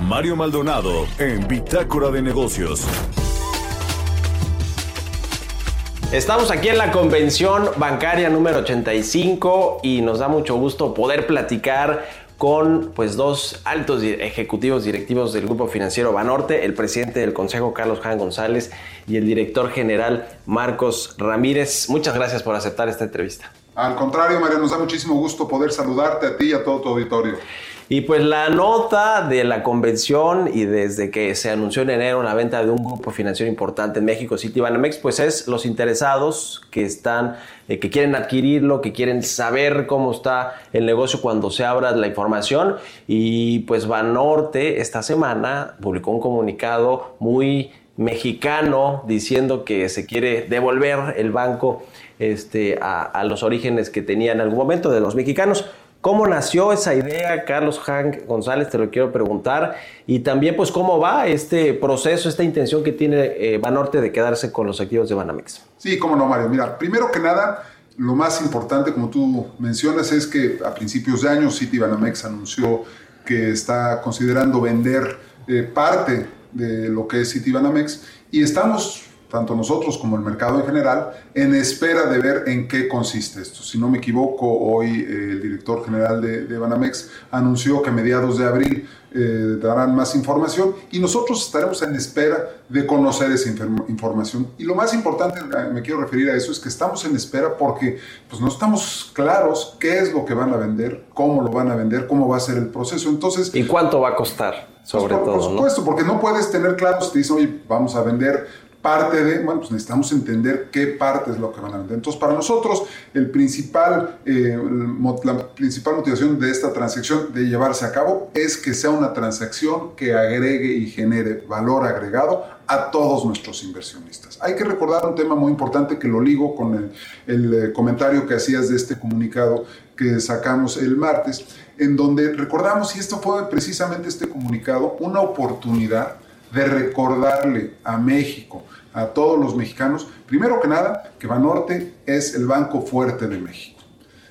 Mario Maldonado en Bitácora de Negocios. Estamos aquí en la convención bancaria número 85 y nos da mucho gusto poder platicar con pues dos altos ejecutivos directivos del grupo financiero Banorte, el presidente del consejo Carlos Jan González y el director general Marcos Ramírez. Muchas gracias por aceptar esta entrevista. Al contrario, Mario, nos da muchísimo gusto poder saludarte a ti y a todo tu auditorio. Y pues la nota de la convención y desde que se anunció en enero la venta de un grupo financiero importante en México, Citibanamex, pues es los interesados que están, eh, que quieren adquirirlo, que quieren saber cómo está el negocio cuando se abra la información. Y pues Banorte esta semana publicó un comunicado muy mexicano diciendo que se quiere devolver el banco este, a, a los orígenes que tenía en algún momento de los mexicanos. ¿Cómo nació esa idea, Carlos Hank González? Te lo quiero preguntar. Y también, pues, ¿cómo va este proceso, esta intención que tiene eh, Banorte de quedarse con los activos de Banamex? Sí, cómo no, Mario. Mira, primero que nada, lo más importante, como tú mencionas, es que a principios de año City Banamex anunció que está considerando vender eh, parte de lo que es City Banamex y estamos tanto nosotros como el mercado en general, en espera de ver en qué consiste esto. Si no me equivoco, hoy eh, el director general de, Banamex anunció que a mediados de abril eh, darán más información y nosotros estaremos en espera de conocer esa información. Y lo más importante, eh, me quiero referir a eso, es que estamos en espera porque pues, no estamos claros qué es lo que van a vender, cómo lo van a vender, cómo va a ser el proceso. Entonces, ¿Y cuánto va a costar? Sobre pues, todo, por supuesto, porque no puedes tener claro si te dicen, oye, vamos a vender parte de, bueno, pues necesitamos entender qué parte es lo que van a vender. Entonces, para nosotros, el principal, eh, la principal motivación de esta transacción de llevarse a cabo es que sea una transacción que agregue y genere valor agregado a todos nuestros inversionistas. Hay que recordar un tema muy importante que lo ligo con el, el eh, comentario que hacías de este comunicado que sacamos el martes, en donde recordamos, y esto fue precisamente este comunicado, una oportunidad de recordarle a México, a todos los mexicanos, primero que nada, que Banorte es el banco fuerte de México.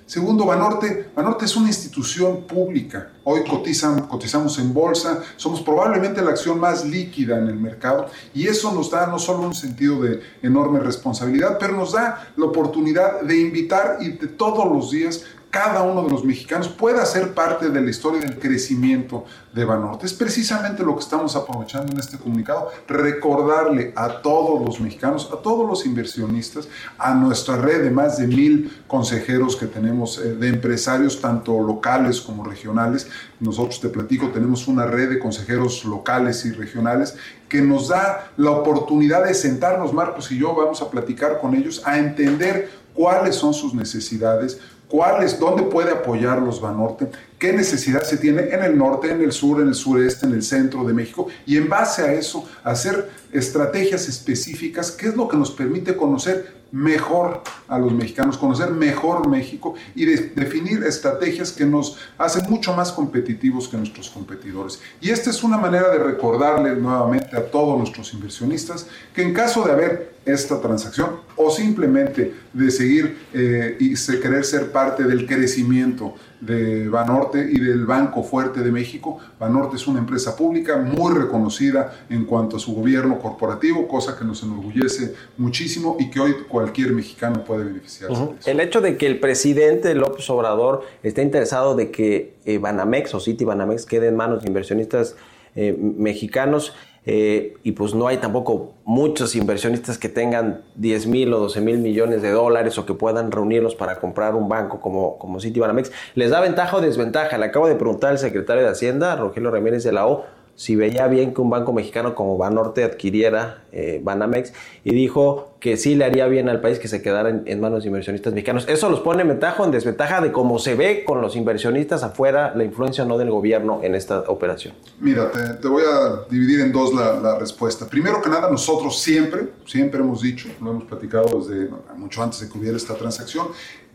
Segundo, Banorte, Banorte es una institución pública. Hoy cotizan, cotizamos en bolsa, somos probablemente la acción más líquida en el mercado y eso nos da no solo un sentido de enorme responsabilidad, pero nos da la oportunidad de invitar y de todos los días cada uno de los mexicanos pueda ser parte de la historia del crecimiento de Banorte. Es precisamente lo que estamos aprovechando en este comunicado, recordarle a todos los mexicanos, a todos los inversionistas, a nuestra red de más de mil consejeros que tenemos eh, de empresarios, tanto locales como regionales. Nosotros, te platico, tenemos una red de consejeros locales y regionales que nos da la oportunidad de sentarnos, Marcos y yo, vamos a platicar con ellos, a entender cuáles son sus necesidades, cuáles, dónde puede apoyarlos Banorte, qué necesidad se tiene en el norte, en el sur, en el sureste, en el centro de México, y en base a eso hacer estrategias específicas, que es lo que nos permite conocer mejor a los mexicanos, conocer mejor México y definir estrategias que nos hacen mucho más competitivos que nuestros competidores. Y esta es una manera de recordarle nuevamente a todos nuestros inversionistas que en caso de haber esta transacción o simplemente de seguir eh, y querer ser parte del crecimiento de Banorte y del Banco Fuerte de México. Banorte es una empresa pública muy reconocida en cuanto a su gobierno corporativo, cosa que nos enorgullece muchísimo y que hoy cualquier mexicano puede beneficiarse. de eso. El hecho de que el presidente López Obrador esté interesado de que eh, Banamex o City Banamex quede en manos de inversionistas eh, mexicanos, eh, y pues no hay tampoco muchos inversionistas que tengan 10 mil o 12 mil millones de dólares o que puedan reunirlos para comprar un banco como, como Citibanamex. ¿Les da ventaja o desventaja? Le acabo de preguntar al secretario de Hacienda, Rogelio Ramírez de la O, si veía bien que un banco mexicano como Banorte adquiriera eh, Banamex y dijo que sí le haría bien al país que se quedara en, manos de inversionistas mexicanos. ¿Eso los pone en ventaja o en desventaja de cómo se ve con los inversionistas afuera la influencia no del gobierno en esta operación? Mira, te, voy a dividir en dos la, la, respuesta. Primero que nada, nosotros siempre, siempre hemos dicho, lo hemos platicado desde mucho antes de que hubiera esta transacción,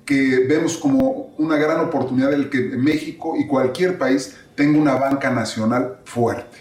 que vemos como una gran oportunidad el que México y cualquier país tenga una banca nacional fuerte.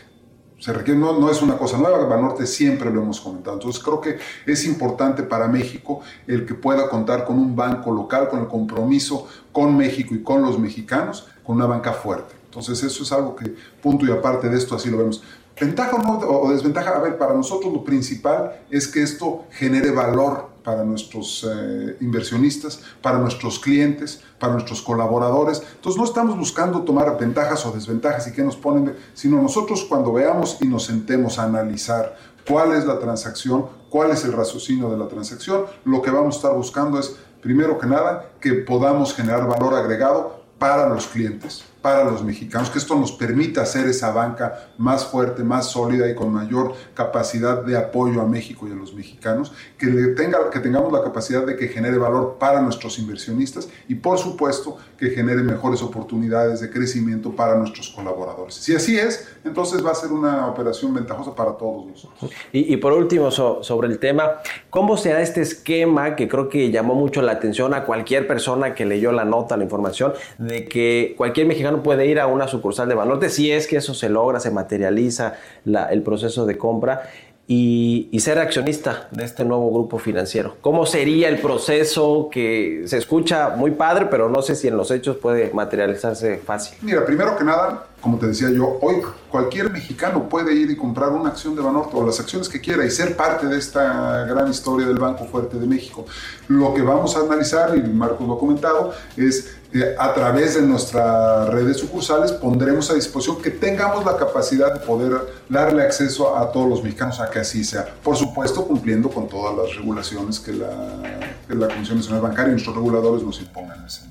Se requiere, no, no, es una cosa nueva, Banorte siempre lo hemos comentado. Entonces creo que es importante para México el que pueda contar con un banco local, con el compromiso con México y con los mexicanos, con una banca fuerte. Entonces eso es algo que, punto y aparte de esto, así lo vemos. Ventaja o, o desventaja, a ver, para nosotros lo principal es que esto genere valor para nuestros eh, inversionistas, para nuestros clientes, para nuestros colaboradores. Entonces no estamos buscando tomar ventajas o desventajas y qué nos ponen, sino nosotros cuando veamos y nos sentemos a analizar cuál es la transacción, cuál es el raciocinio de la transacción, lo que vamos a estar buscando es, primero que nada, que podamos generar valor agregado para los clientes, para los mexicanos, que esto nos permita hacer esa banca más fuerte, más sólida y con mayor capacidad de apoyo a México y a los mexicanos, que, tenga, que tengamos la capacidad de que genere valor para nuestros inversionistas y por supuesto que genere mejores oportunidades de crecimiento para nuestros colaboradores. Si así es, entonces va a ser una operación ventajosa para todos nosotros. Y, por último, sobre el tema, ¿cómo será este esquema que creo que llamó mucho la atención a cualquier persona que leyó la nota, la información, de que cualquier mexicano puede ir a una sucursal de Banorte si es que eso se logra, se materializa el proceso de compra y, ser accionista de este nuevo grupo financiero. ¿Cómo sería el proceso que se escucha muy padre, pero no sé si en los hechos puede materializarse fácil? Mira, primero que nada, como te decía yo, hoy cualquier mexicano puede ir y comprar una acción de Banorte o las acciones que quiera y ser parte de esta gran historia del Banco Fuerte de México. Lo que vamos a analizar, y Marcos lo ha comentado, es a través de nuestra red de sucursales pondremos a disposición que tengamos la capacidad de poder darle acceso a todos los mexicanos a que así sea. Por supuesto, cumpliendo con todas las regulaciones que la, que la Comisión Nacional Bancaria y nuestros reguladores nos impongan en ese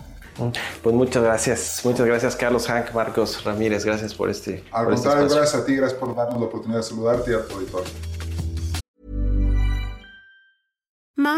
pues muchas gracias, muchas gracias Carlos Hank, Marcos Ramírez, gracias por este. Al por este contrario, este gracias a ti, gracias por darnos la oportunidad de saludarte y a tu auditorio.